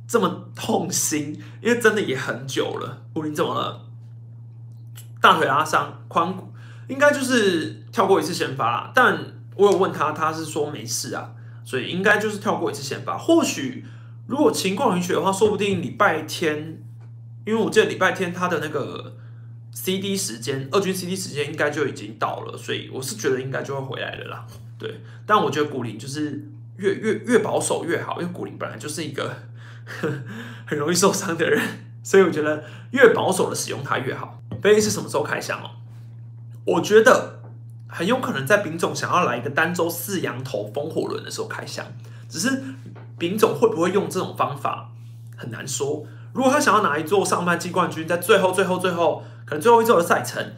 这么痛心，因为真的也很久了。古林怎么了？大腿拉伤，髋骨应该就是跳过一次先发，但。我有问他，他是说没事啊，所以应该就是跳过一次先发。或许如果情况允许的话，说不定礼拜天，因为我记得礼拜天他的那个 CD 时间，二军 CD 时间应该就已经到了，所以我是觉得应该就会回来了啦。对，但我觉得古林就是越越越保守越好，因为古林本来就是一个 很容易受伤的人，所以我觉得越保守的使用它越好。飞是什么时候开箱哦？我觉得。很有可能在丙总想要来一个单周四羊头风火轮的时候开箱，只是丙总会不会用这种方法很难说。如果他想要拿一座上半季冠军，在最后最后最后可能最后一周的赛程，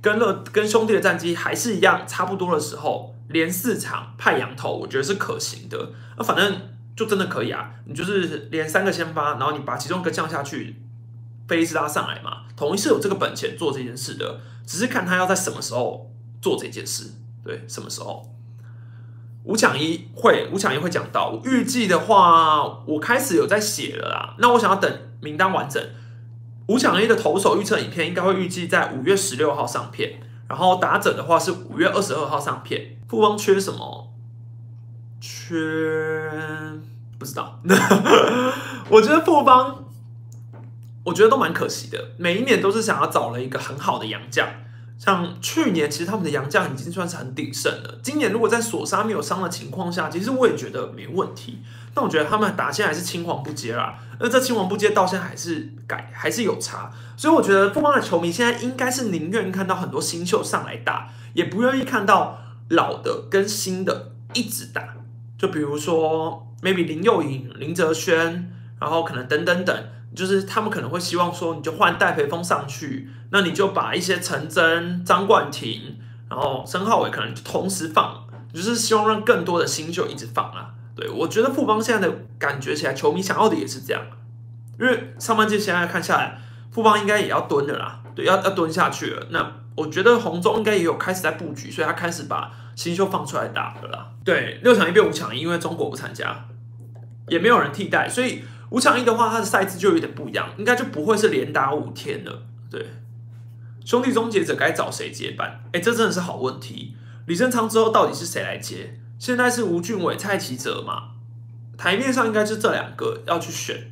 跟乐跟兄弟的战绩还是一样差不多的时候，连四场派羊头，我觉得是可行的。那反正就真的可以啊，你就是连三个先发，然后你把其中一个降下去，飞斯拉上来嘛，统一是有这个本钱做这件事的，只是看他要在什么时候。做这件事，对，什么时候？五抢一会，五抢一会讲到。我预计的话，我开始有在写了啦。那我想要等名单完整。五抢一的投手预测影片应该会预计在五月十六号上片，然后打者的话是五月二十二号上片。富邦缺什么？缺不知道。我觉得富邦，我觉得都蛮可惜的。每一年都是想要找了一个很好的洋将。像去年，其实他们的洋将已经算是很鼎盛了。今年如果在索沙没有伤的情况下，其实我也觉得没问题。但我觉得他们打现在还是青黄不接啦。那这青黄不接到现在还是改还是有差，所以我觉得富邦的球迷现在应该是宁愿看到很多新秀上来打，也不愿意看到老的跟新的一直打。就比如说 maybe 林佑颖、林哲轩，然后可能等等等，就是他们可能会希望说，你就换戴培峰上去，那你就把一些陈真、张冠廷，然后申浩伟可能同时放，就是希望让更多的新秀一直放啊。对，我觉得富邦现在的感觉起来，球迷想要的也是这样，因为上半季现在看下来，富邦应该也要蹲的啦，对，要要蹲下去了。那我觉得红中应该也有开始在布局，所以他开始把新秀放出来打了啦。对，六强一变五强一，因为中国不参加，也没有人替代，所以五强一的话，它的赛制就有点不一样，应该就不会是连打五天了。对，兄弟终结者该找谁接班？哎，这真的是好问题。李正昌之后到底是谁来接？现在是吴俊伟、蔡奇哲嘛？台面上应该是这两个要去选。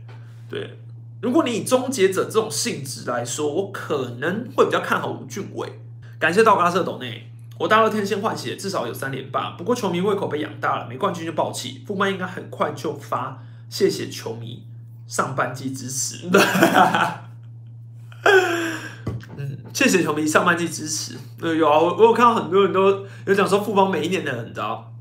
对，如果你以终结者这种性质来说，我可能会比较看好吴俊伟。感谢道格拉斯斗内，我大热天先换血，至少有三连霸。不过球迷胃口被养大了，没冠军就爆气。富曼应该很快就发，谢谢球迷上半季支持。嗯，谢谢球迷上半季支持。对，有啊，我我有看到很多人都有讲说富邦每一年的，你知道。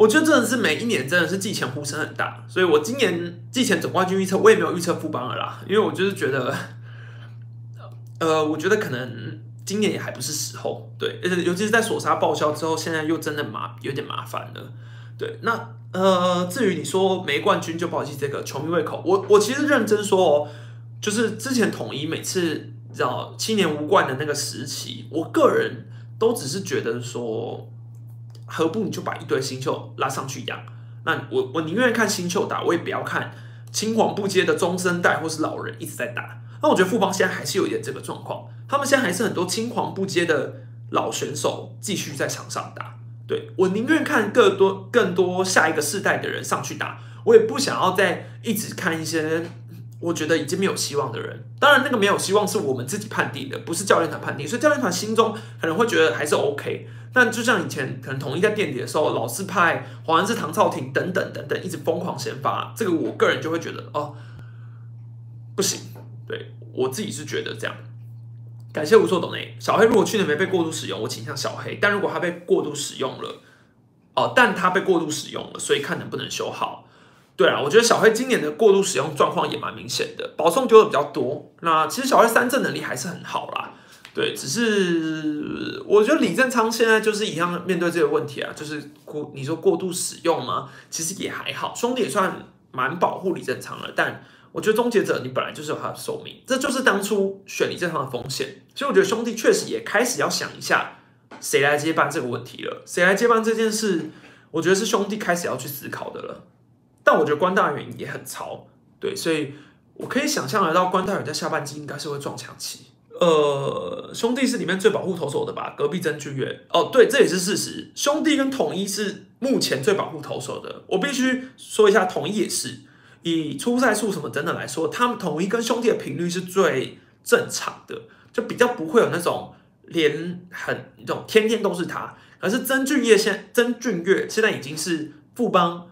我觉得真的是每一年真的是季前呼声很大，所以我今年季前总冠军预测我也没有预测富邦了啦，因为我就是觉得，呃，我觉得可能今年也还不是时候，对，而且尤其是在索沙报销之后，现在又真的麻有点麻烦了，对，那呃，至于你说没冠军就抛弃，这个球迷胃口，我我其实认真说哦，就是之前统一每次知道七年无冠的那个时期，我个人都只是觉得说。何不你就把一堆新秀拉上去养？那我我宁愿看新秀打，我也不要看青黄不接的中生代或是老人一直在打。那我觉得富邦现在还是有一点这个状况，他们现在还是很多青黄不接的老选手继续在场上打。对我宁愿看更多更多下一个世代的人上去打，我也不想要再一直看一些我觉得已经没有希望的人。当然，那个没有希望是我们自己判定的，不是教练团判定，所以教练团心中可能会觉得还是 OK。但就像以前可能统一在垫底的时候，老是派黄安志、唐少廷等等等等，一直疯狂先发，这个我个人就会觉得哦，不行，对我自己是觉得这样。感谢无错懂内小黑，如果去年没被过度使用，我倾向小黑；但如果他被过度使用了，哦，但他被过度使用了，所以看能不能修好。对啊，我觉得小黑今年的过度使用状况也蛮明显的，保送丢的比较多。那其实小黑三振能力还是很好啦。对，只是我觉得李正昌现在就是一样面对这个问题啊，就是过你说过度使用吗？其实也还好，兄弟也算蛮保护李正昌了。但我觉得终结者你本来就是有他的寿命，这就是当初选李正昌的风险。所以我觉得兄弟确实也开始要想一下谁来接班这个问题了。谁来接班这件事，我觉得是兄弟开始要去思考的了。但我觉得关大元也很潮，对，所以我可以想象得到关大元在下半季应该是会撞墙期。呃，兄弟是里面最保护投手的吧？隔壁曾俊岳哦，对，这也是事实。兄弟跟统一是目前最保护投手的。我必须说一下，统一也是以出赛数什么等等来说，他们统一跟兄弟的频率是最正常的，就比较不会有那种连很那种天天都是他。可是曾俊岳现曾俊岳现在已经是富邦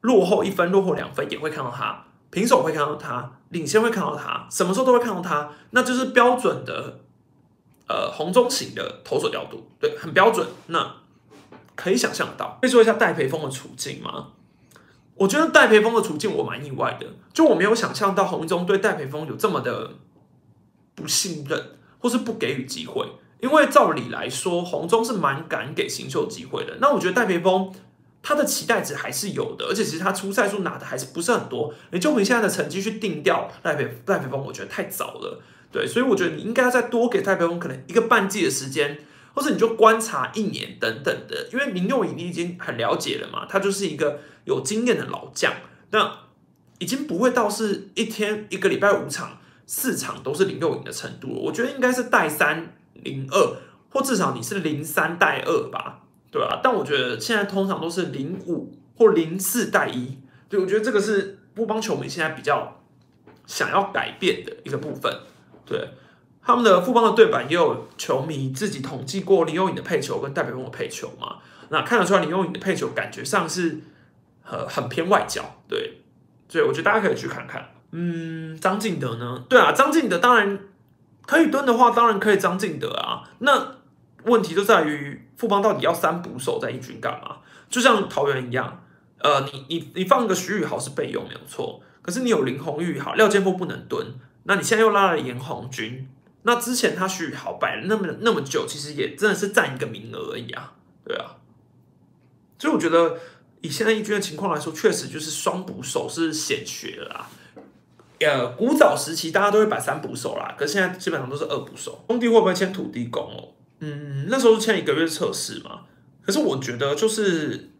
落后一分、落后两分也会看到他。平手会看到他，领先会看到他，什么时候都会看到他，那就是标准的，呃，红中型的投手调度，对，很标准。那可以想象到，可以说一下戴培峰的处境吗？我觉得戴培峰的处境我蛮意外的，就我没有想象到红中对戴培峰有这么的不信任，或是不给予机会。因为照理来说，红中是蛮敢给新秀机会的。那我觉得戴培峰。他的期待值还是有的，而且其实他出赛数拿的还是不是很多。你就凭现在的成绩去定掉赖培赖培峰，我觉得太早了。对，所以我觉得你应该再多给戴培峰可能一个半季的时间，或者你就观察一年等等的。因为林佑颖你已经很了解了嘛，他就是一个有经验的老将，那已经不会到是一天一个礼拜五场四场都是林佑颖的程度了。我觉得应该是带三零二，或至少你是零三带二吧。对啊，但我觉得现在通常都是零五或零四带一，对我觉得这个是不帮球迷现在比较想要改变的一个部分。对他们的富邦的对板也有球迷自己统计过林佑颖的配球跟戴培峰的配球嘛，那看得出来林佑颖的配球感觉上是呃很偏外角，对，所以我觉得大家可以去看看。嗯，张敬德呢？对啊，张敬德当然可以蹲的话，当然可以张敬德啊。那问题就在于富邦到底要三捕手在一军干嘛？就像桃园一样，呃，你你你放个徐宇豪是备用没有错，可是你有林红玉好，廖建波不能蹲，那你现在又拉了严红军，那之前他徐宇豪摆了那么那么久，其实也真的是占一个名额而已啊，对啊。所以我觉得以现在一军的情况来说，确实就是双捕手是显学啦。呃，古早时期大家都会摆三捕手啦，可是现在基本上都是二捕手。工地会不会签土地公哦？嗯，那时候签一个月测试嘛。可是我觉得就是，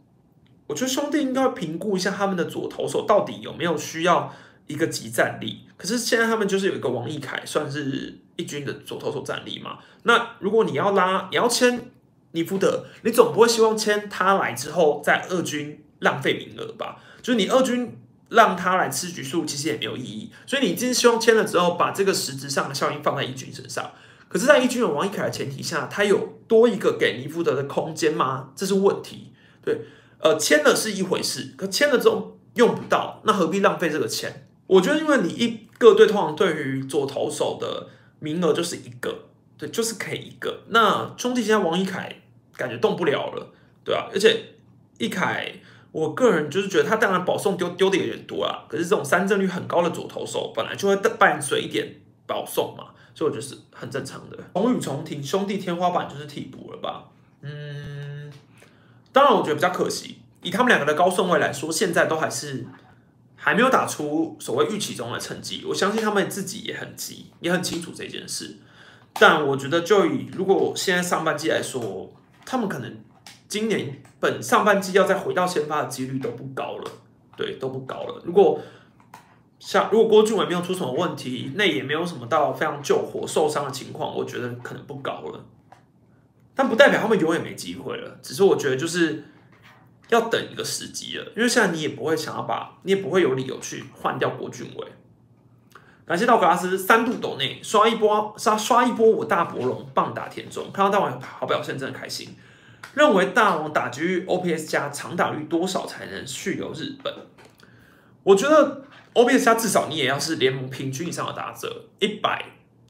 我觉得兄弟应该评估一下他们的左投手到底有没有需要一个集战力。可是现在他们就是有一个王义凯，算是一军的左投手战力嘛。那如果你要拉，你要签尼福德，你总不会希望签他来之后在二军浪费名额吧？就是你二军。让他来吃局数其实也没有意义，所以你今天希望签了之后，把这个实质上的效应放在一军身上。可是，在一军有王一凯的前提下，他有多一个给尼福德的空间吗？这是问题。对，呃，签了是一回事，可签了之后用不到，那何必浪费这个钱？我觉得，因为你一个队通常对于左投手的名额就是一个，对，就是可以一个。那兄弟现在王一凯感觉动不了了，对啊，而且一凯。我个人就是觉得他当然保送丢丢的有点多啊，可是这种三振率很高的左投手本来就会伴随一点保送嘛，所以我觉得是很正常的。红宇重庭兄弟天花板就是替补了吧？嗯，当然我觉得比较可惜，以他们两个的高顺位来说，现在都还是还没有打出所谓预期中的成绩。我相信他们自己也很急，也很清楚这件事。但我觉得就以如果现在上半季来说，他们可能。今年本上半季要再回到先发的几率都不高了，对，都不高了。如果像如果郭俊伟没有出什么问题，那也没有什么到非常救火受伤的情况，我觉得可能不高了。但不代表他们永远没机会了，只是我觉得就是要等一个时机了，因为现在你也不会想要把，你也不会有理由去换掉郭俊伟。感谢道格拉斯三度斗内刷一波，刷刷一波我大博龙棒打田中，看到大王好表现真的开心。认为大王打局 OPS 加长打率多少才能续留日本？我觉得 OBS 加至少你也要是联盟平均以上的打者，一百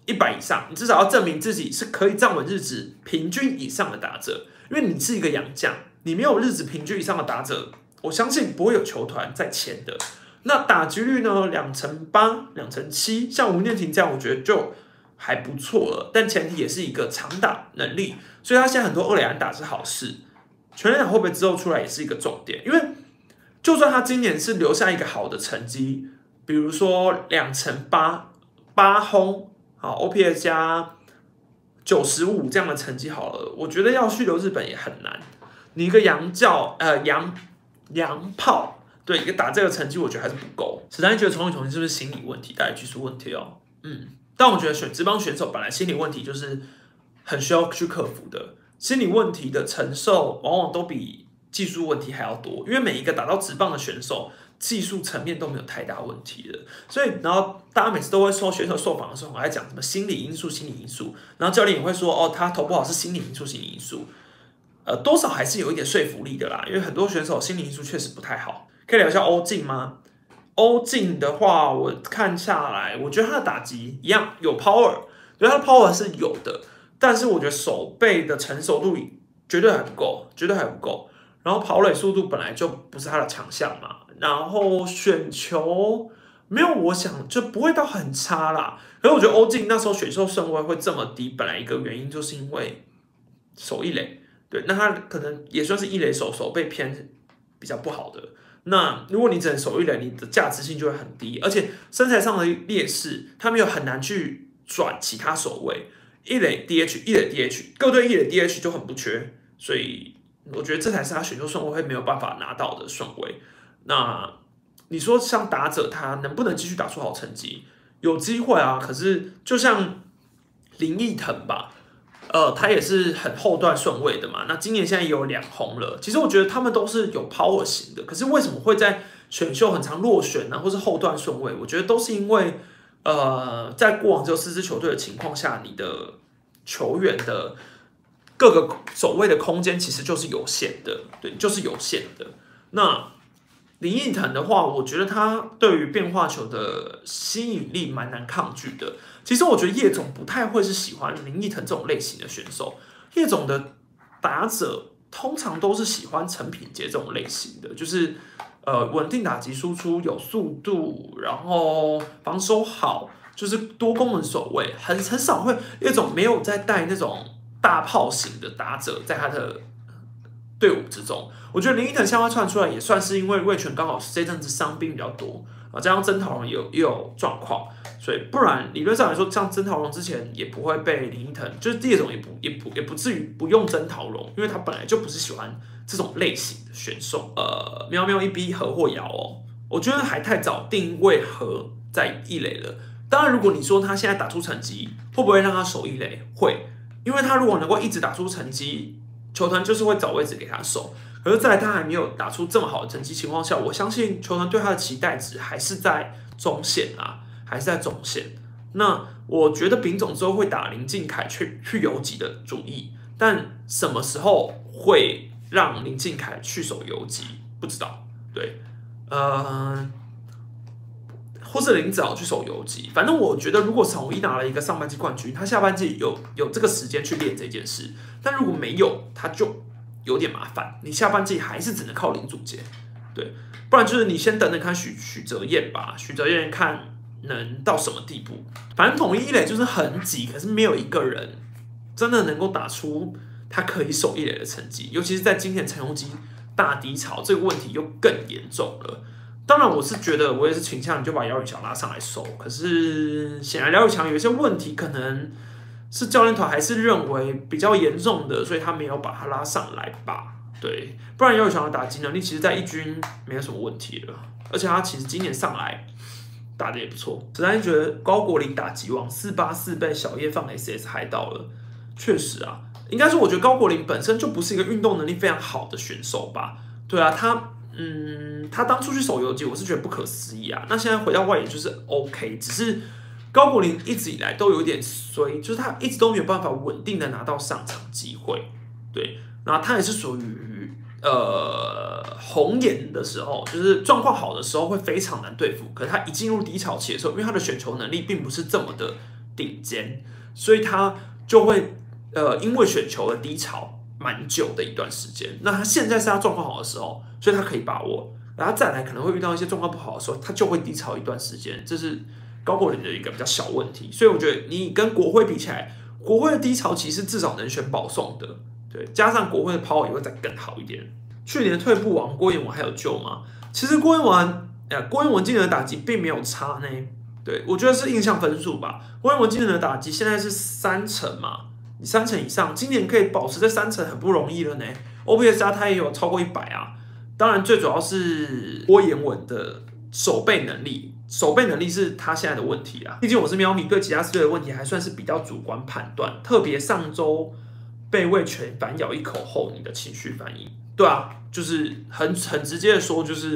一百以上，你至少要证明自己是可以站稳日子平均以上的打者。因为你是一个洋将，你没有日子平均以上的打者，我相信不会有球团在签的。那打击率呢？两成八、两成七，像吴念婷这样，我觉得就。还不错了，但前提也是一个长打能力，所以他现在很多二垒安打是好事。全垒打会不会之后出来也是一个重点，因为就算他今年是留下一个好的成绩，比如说两成八八轰，好 OPS 加九十五这样的成绩好了，我觉得要去留日本也很难。你一个洋教呃洋洋炮，对一个打这个成绩，我觉得还是不够。史丹觉得重新重新是不是心理问题，大家技术问题哦，嗯。但我觉得选职棒选手本来心理问题就是很需要去克服的，心理问题的承受往往都比技术问题还要多，因为每一个打到直棒的选手技术层面都没有太大问题的，所以然后大家每次都会说选手受访的时候，我在讲什么心理因素、心理因素，然后教练也会说哦，他投不好是心理因素、心理因素，呃，多少还是有一点说服力的啦，因为很多选手心理因素确实不太好，可以聊一下欧进吗？欧进的话，我看下来，我觉得他的打击一样有 power，觉得他的 power 是有的，但是我觉得手背的成熟度绝对还不够，绝对还不够。然后跑垒速度本来就不是他的强项嘛，然后选球没有我想就不会到很差啦。可是我觉得欧进那时候选秀顺位会这么低，本来一个原因就是因为手一垒，对，那他可能也算是一垒手，手背偏比较不好的。那如果你只能守一垒，你的价值性就会很低，而且身材上的劣势，他们又很难去转其他守卫。一垒 DH，一垒 DH，各队一垒 DH 就很不缺，所以我觉得这才是他选秀顺位会没有办法拿到的顺位。那你说像打者他能不能继续打出好成绩？有机会啊，可是就像林奕腾吧。呃，他也是很后段顺位的嘛。那今年现在也有两红了。其实我觉得他们都是有 power 型的，可是为什么会在选秀很长落选呢？或是后段顺位？我觉得都是因为，呃，在过往只有四支球队的情况下，你的球员的各个守卫的空间其实就是有限的，对，就是有限的。那林奕腾的话，我觉得他对于变化球的吸引力蛮难抗拒的。其实我觉得叶总不太会是喜欢林奕腾这种类型的选手，叶总的打者通常都是喜欢陈品杰这种类型的，就是呃稳定打击输出有速度，然后防守好，就是多功能守卫，很很少会叶总没有在带那种大炮型的打者在他的。队伍之中，我觉得林依腾向外窜出来也算是因为魏权刚好是这阵子伤兵比较多啊，加上曾桃龙有也有状况，所以不然理论上来说，像曾桃龙之前也不会被林依腾，就是叶总也不也不也不至于不用曾桃龙，因为他本来就不是喜欢这种类型的选手。呃，喵喵一逼和或瑶哦，我觉得还太早定位和在一垒了。当然，如果你说他现在打出成绩，会不会让他守一垒？会，因为他如果能够一直打出成绩。球团就是会找位置给他守，可是，在他还没有打出这么好的成绩情况下，我相信球团对他的期待值还是在中线啊，还是在中线。那我觉得丙总之后会打林敬凯去去游击的主意，但什么时候会让林敬凯去守游击，不知道。对，呃。或是林子豪去守游击，反正我觉得，如果统一拿了一个上半季冠军，他下半季有有这个时间去练这件事，但如果没有，他就有点麻烦。你下半季还是只能靠林祖杰，对，不然就是你先等等看许许哲彦吧，许哲彦看能到什么地步。反正统一一垒就是很挤，可是没有一个人真的能够打出他可以守一垒的成绩，尤其是在今年陈宏基大低潮，这个问题又更严重了。当然，我是觉得我也是倾向你就把姚宇强拉上来收。可是显然姚宇强有一些问题，可能是教练团还是认为比较严重的，所以他没有把他拉上来吧。对，不然姚宇强的打击能力其实，在一军没有什么问题了。而且他其实今年上来打的也不错。实在觉得高国林打击王四八四被小叶放 SS 害到了，确实啊，应该说我觉得高国林本身就不是一个运动能力非常好的选手吧。对啊，他。嗯，他当初去守游击，我是觉得不可思议啊。那现在回到外野就是 OK，只是高国林一直以来都有点衰，就是他一直都没有办法稳定的拿到上场机会。对，然后他也是属于呃红眼的时候，就是状况好的时候会非常难对付。可是他一进入低潮期的时候，因为他的选球能力并不是这么的顶尖，所以他就会呃因为选球的低潮。蛮久的一段时间，那他现在是他状况好的时候，所以他可以把握。然后再来可能会遇到一些状况不好的时候，他就会低潮一段时间，这是高国林的一个比较小问题。所以我觉得你跟国会比起来，国会的低潮其实至少能选保送的，对，加上国会的抛也会再更好一点。去年退步王郭彦文还有救吗？其实郭彦文，呃，郭彦文今年的打击并没有差呢。对我觉得是印象分数吧。郭彦文今年的打击现在是三成嘛。三成以上，今年可以保持在三成很不容易了呢。OPS 加他也有超过一百啊。当然，最主要是郭言文的守备能力，守备能力是他现在的问题啊。毕竟我是喵咪，对其他四队的问题还算是比较主观判断。特别上周被魏权反咬一口后，你的情绪反应，对啊，就是很很直接的说，就是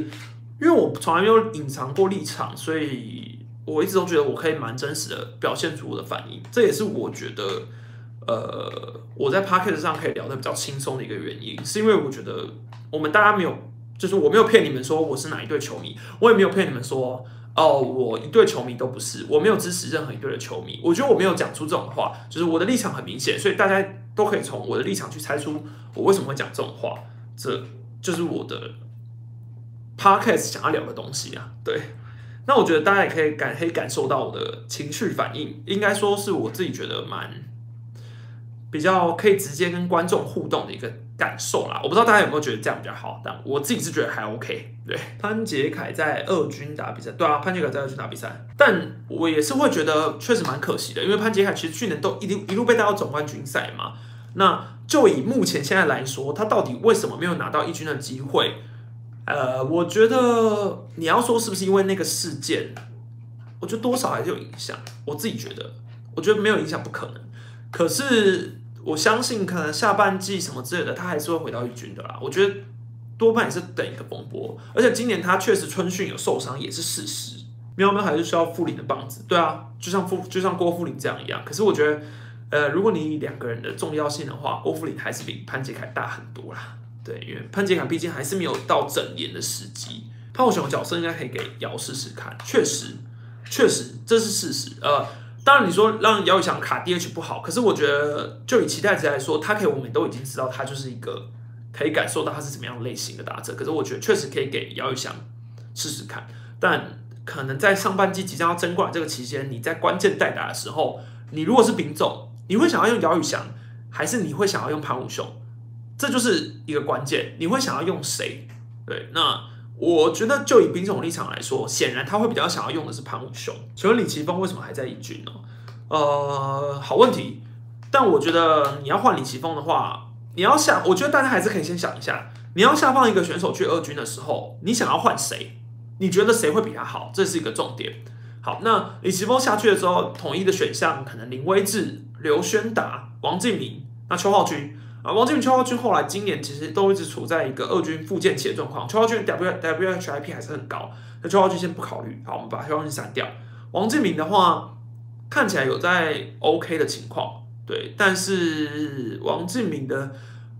因为我从来没有隐藏过立场，所以我一直都觉得我可以蛮真实的表现出我的反应。这也是我觉得。呃，我在 p o c k e t 上可以聊得比较轻松的一个原因，是因为我觉得我们大家没有，就是我没有骗你们说我是哪一队球迷，我也没有骗你们说哦，我一队球迷都不是，我没有支持任何一队的球迷。我觉得我没有讲出这种话，就是我的立场很明显，所以大家都可以从我的立场去猜出我为什么会讲这种话。这就是我的 podcast 想要聊的东西啊。对，那我觉得大家也可以感可以感受到我的情绪反应，应该说是我自己觉得蛮。比较可以直接跟观众互动的一个感受啦，我不知道大家有没有觉得这样比较好，但我自己是觉得还 OK。对，潘杰凯在二军打比赛，对啊，潘杰凯在二军打比赛，但我也是会觉得确实蛮可惜的，因为潘杰凯其实去年都一路一路被带到总冠军赛嘛。那就以目前现在来说，他到底为什么没有拿到一军的机会？呃，我觉得你要说是不是因为那个事件，我觉得多少还是有影响。我自己觉得，我觉得没有影响不可能，可是。我相信可能下半季什么之类的，他还是会回到一军的啦。我觉得多半也是等一个风波，而且今年他确实春训有受伤也是事实。喵喵还是需要傅林的棒子，对啊，就像傅就像郭富林这样一样。可是我觉得，呃，如果你以两个人的重要性的话，郭富林还是比潘杰凯大很多啦。对，因为潘杰凯毕竟还是没有到整年的时机。潘武雄的角色应该可以给姚试试看，确实，确实这是事实。呃，当然你说让姚宇翔卡 DH 不好，可是我觉得就以期待值来说，他可以我们都已经知道他就是一个可以感受到他是怎么样类型的打者，可是我觉得确实可以给姚宇翔试试看，但可能在上半季即将要争冠这个期间，你在关键代打的时候，你如果是丙总，你会想要用姚宇翔，还是你会想要用潘武雄？这就是一个关键，你会想要用谁？对，那我觉得就以兵总立场来说，显然他会比较想要用的是潘武雄。请问李奇峰为什么还在一军呢？呃，好问题。但我觉得你要换李奇峰的话，你要下，我觉得大家还是可以先想一下，你要下放一个选手去二军的时候，你想要换谁？你觉得谁会比他好？这是一个重点。好，那李奇峰下去的时候，统一的选项可能林威志、刘轩达、王敬明，那邱浩军。啊，王敬明、邱浩军后来今年其实都一直处在一个二军复健期的状况。邱浩军 W W H I P 还是很高，那邱浩军先不考虑。好，我们把邱浩军删掉。王敬明的话，看起来有在 OK 的情况，对。但是王敬明的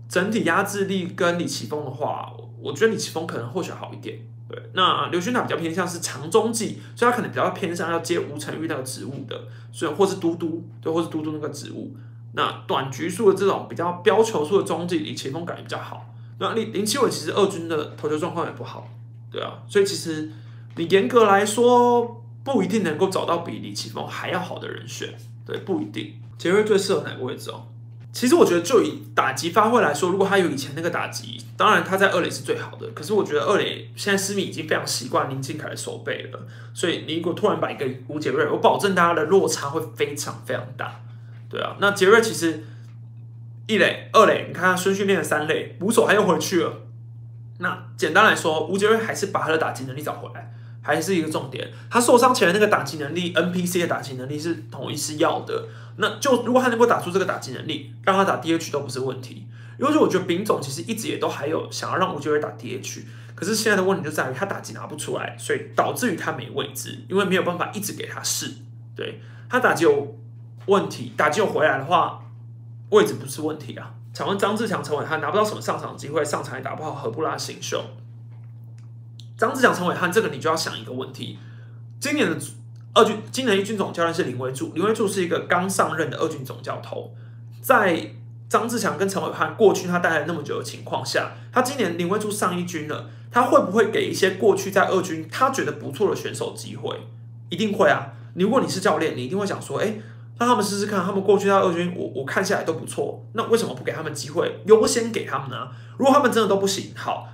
整体压制力跟李奇峰的话，我觉得李奇峰可能或许好一点。对，那刘勋达比较偏向是长中继，所以他可能比较偏向要接吴成玉那个职务的，所以或是嘟嘟，对，或是嘟嘟那个职务。那短局数的这种比较标球数的中继，李奇峰感觉比较好。那林林奇伟其实二军的投球状况也不好，对啊，所以其实你严格来说不一定能够找到比李奇峰还要好的人选，对，不一定。杰瑞最适合哪个位置哦？其实我觉得就以打击发挥来说，如果他有以前那个打击，当然他在二垒是最好的。可是我觉得二垒现在思密已经非常习惯林敬凯的手背了，所以你如果突然把一个吴杰瑞，我保证大家的落差会非常非常大。对啊，那杰瑞其实一垒、二垒，你看他孙训练了三垒，捕手还又回去了。那简单来说，吴杰瑞还是把他的打击能力找回来，还是一个重点。他受伤前的那个打击能力，NPC 的打击能力是统一是要的。那就如果他能够打出这个打击能力，让他打 DH 都不是问题。因为说我觉得丙总其实一直也都还有想要让吴杰瑞打 DH，可是现在的问题就在于他打击拿不出来，所以导致于他没位置，因为没有办法一直给他试。对他打击有。问题打击回来的话，位置不是问题啊。请问张志强、陈伟汉拿不到什么上场机会，上场也打不好，何不拉新秀？张志强、陈伟汉这个你就要想一个问题：今年的二军，今年一军总教练是林威柱，林威柱是一个刚上任的二军总教头。在张志强跟陈伟汉过去他带来那么久的情况下，他今年林威柱上一军了，他会不会给一些过去在二军他觉得不错的选手机会？一定会啊！如果你是教练，你一定会想说：哎。让他们试试看，他们过去在二军，我我看下来都不错，那为什么不给他们机会，优先给他们呢？如果他们真的都不行，好，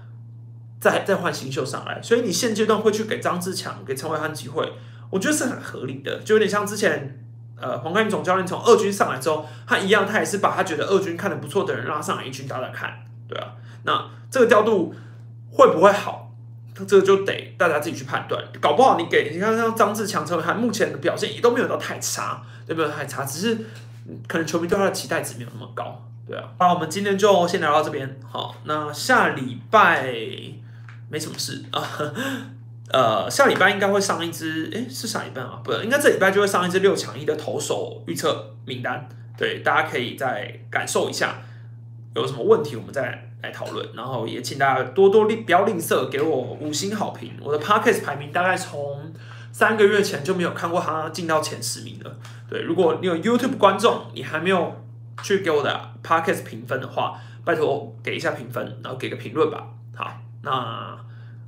再再换新秀上来。所以你现阶段会去给张志强、给陈伟汉机会，我觉得是很合理的，就有点像之前呃黄冠英总教练从二军上来之后，他一样，他也是把他觉得二军看的不错的人拉上来一军打打看，对啊，那这个调度会不会好？这个就得大家自己去判断，搞不好你给你看像张志强、陈伟汉目前的表现也都没有到太差。对不对？还差，只是可能球迷对他的期待值没有那么高，对啊。好，我们今天就先聊到这边。好，那下礼拜没什么事啊。呃，下礼拜应该会上一支，诶，是下礼拜啊？不，应该这礼拜就会上一支六强一的投手预测名单。对，大家可以再感受一下，有什么问题我们再来讨论。然后也请大家多多吝不要吝啬给我五星好评。我的 Podcast 排名大概从三个月前就没有看过他进到前十名了。对，如果你有 YouTube 观众，你还没有去给我的 Podcast 评分的话，拜托给一下评分，然后给个评论吧。好，那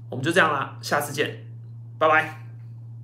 我们就这样啦，下次见，拜拜。